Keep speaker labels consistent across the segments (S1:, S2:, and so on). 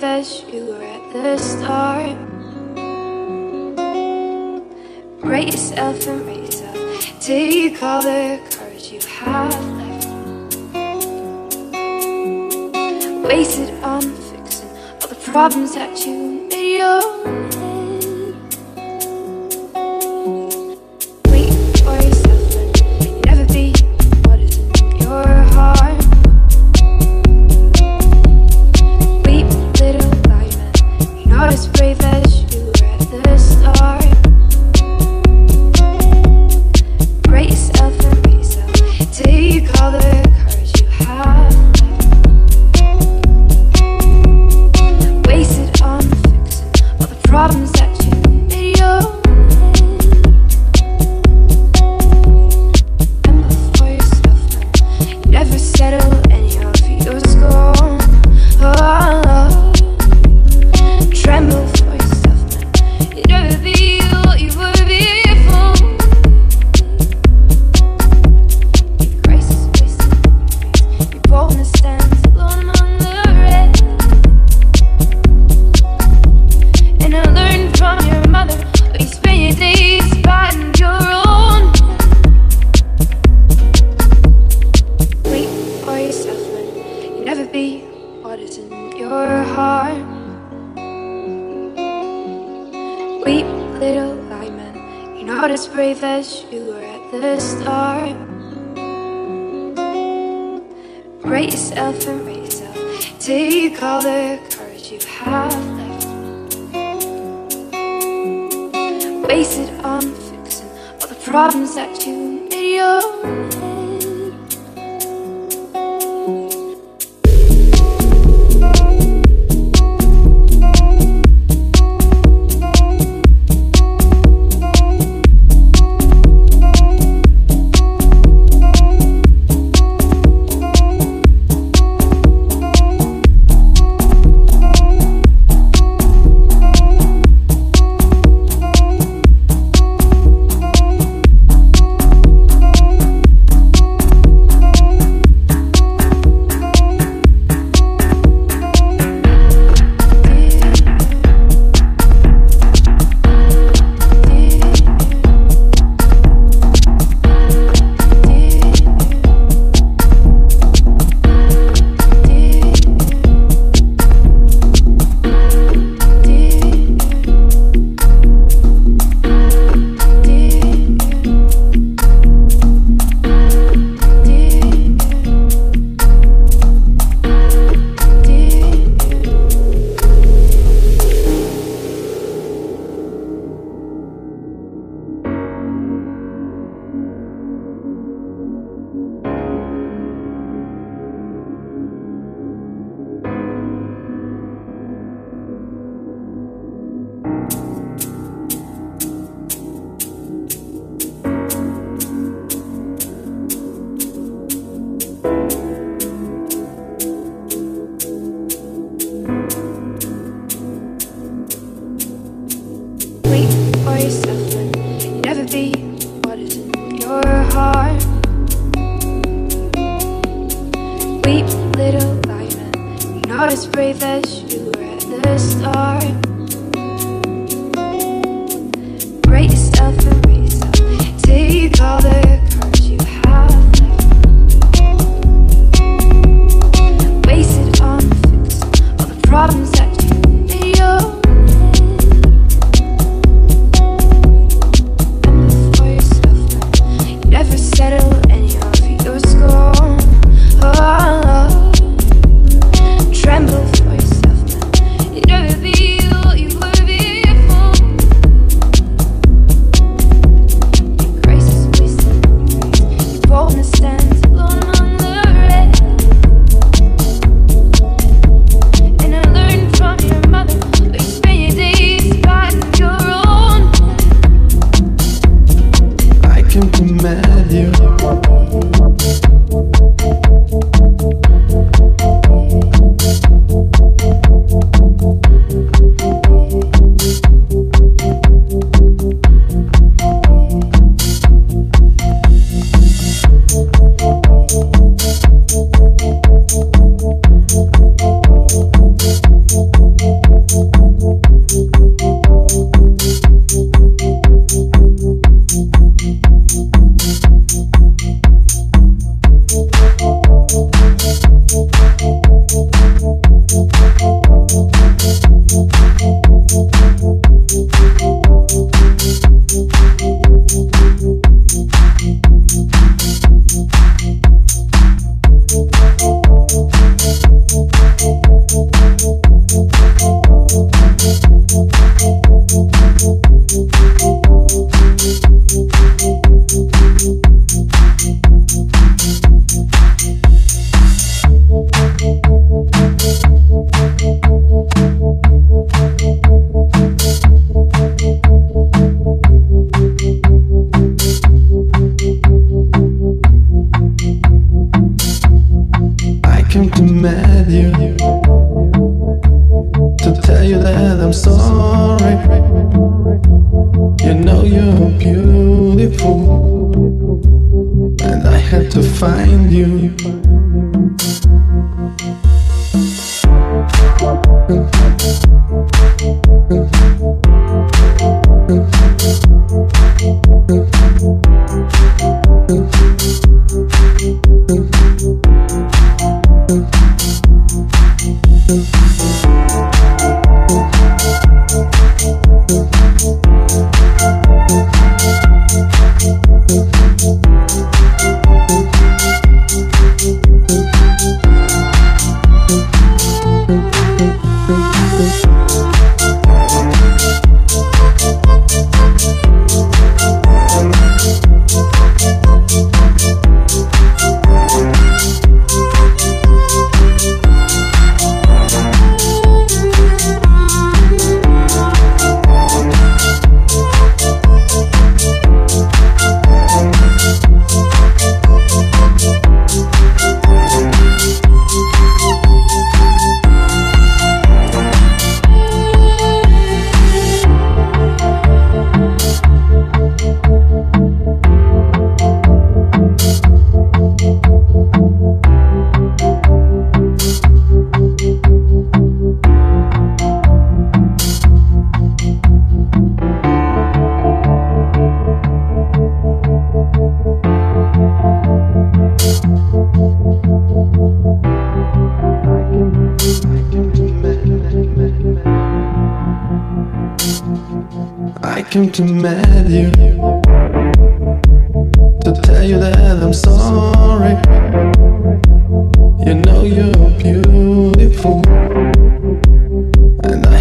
S1: fâche. Problems that you made your own.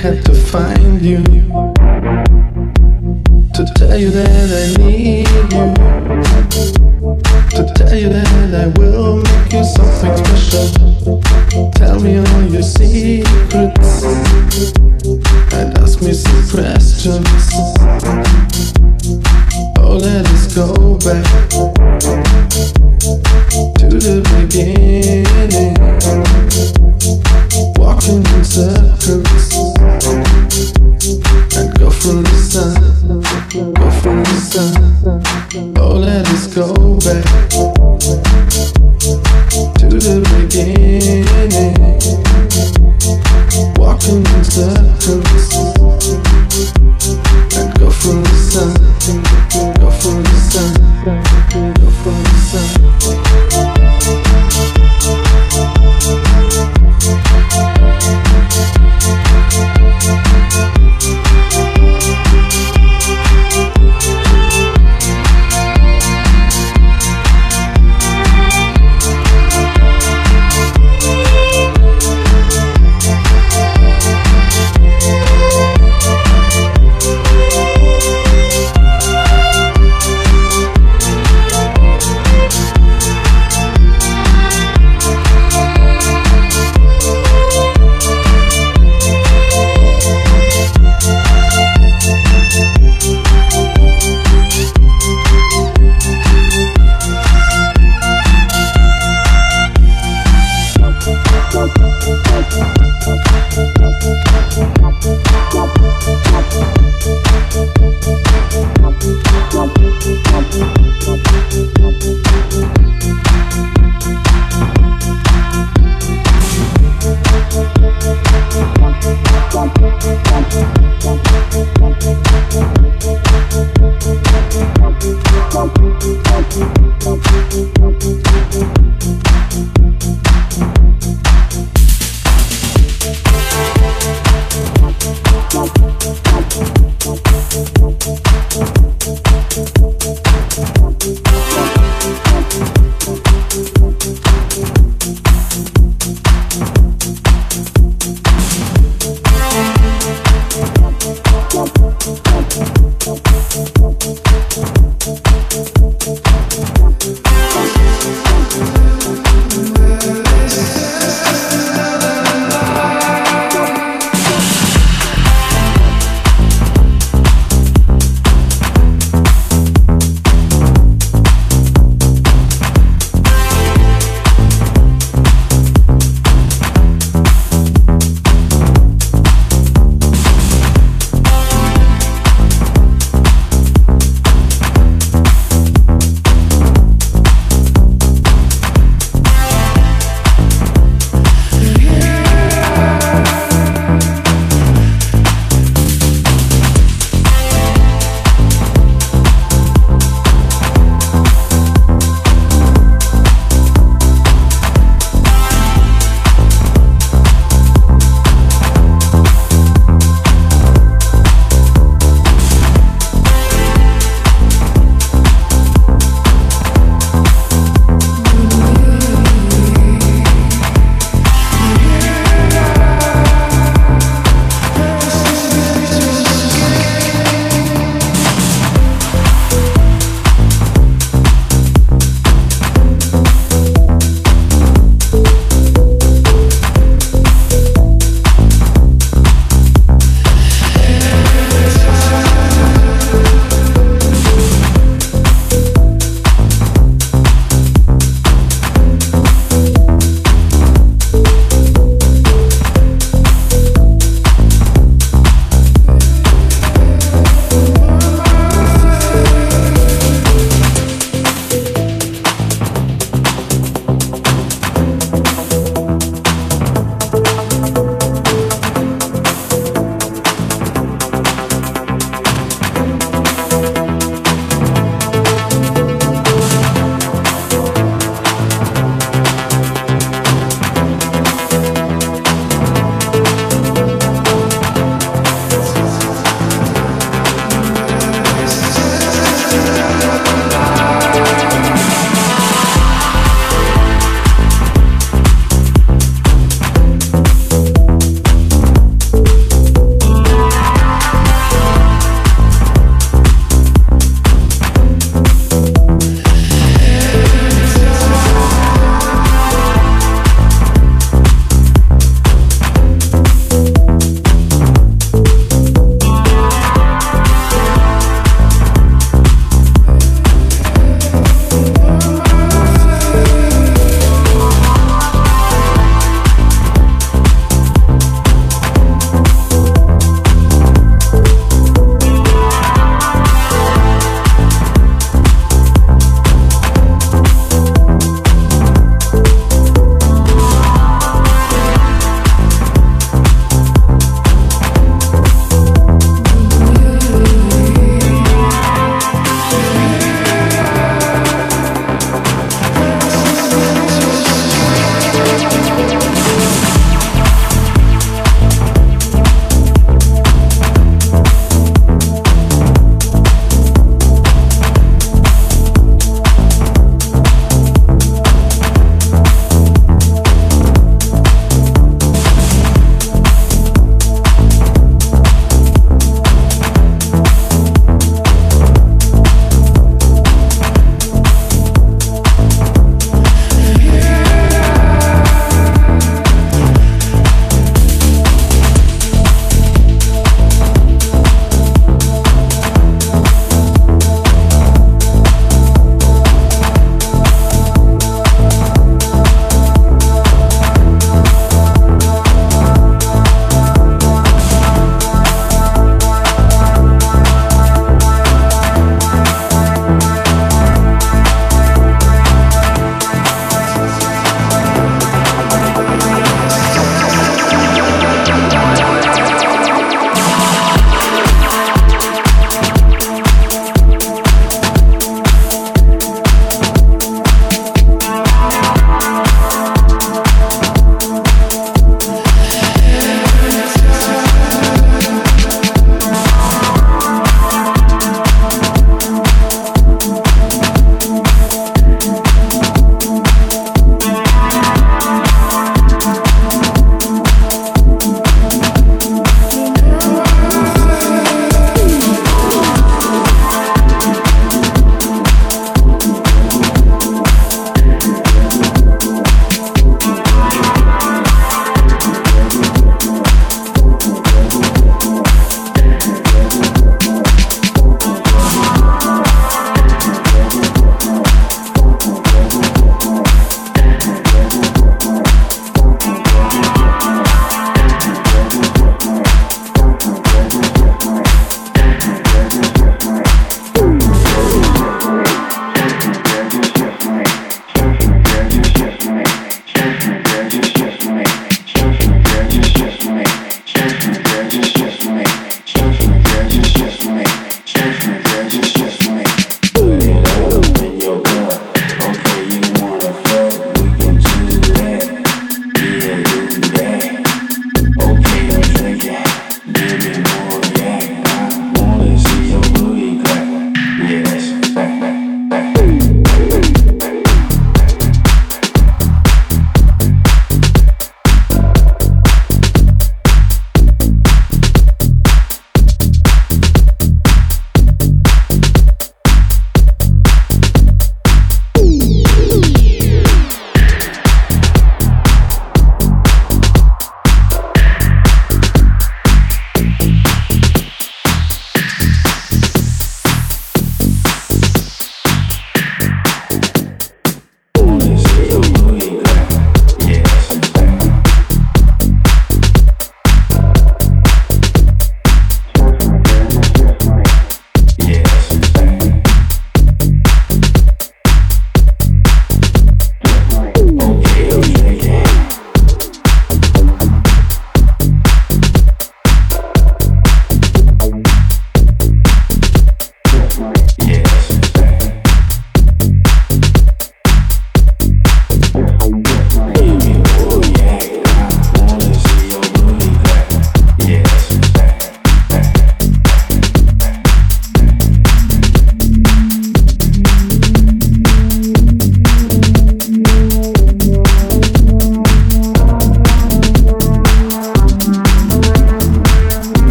S2: Had to find you to tell you that I need you, to tell you that I will make you something special. Tell me all your secrets and ask me some questions. Oh, let us go back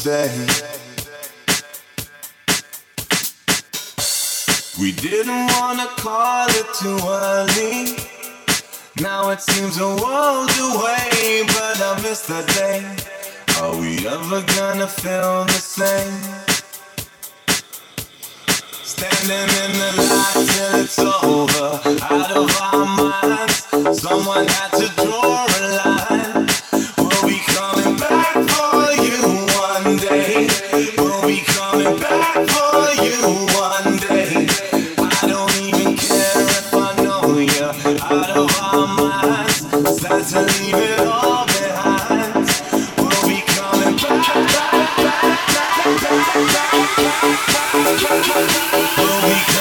S3: say.
S4: We didn't wanna call it too early. Now it seems a world away, but I miss that day. Are we ever gonna feel the same? Standing in the light till it's over, out of our minds. Someone had to draw a line. We'll be coming back.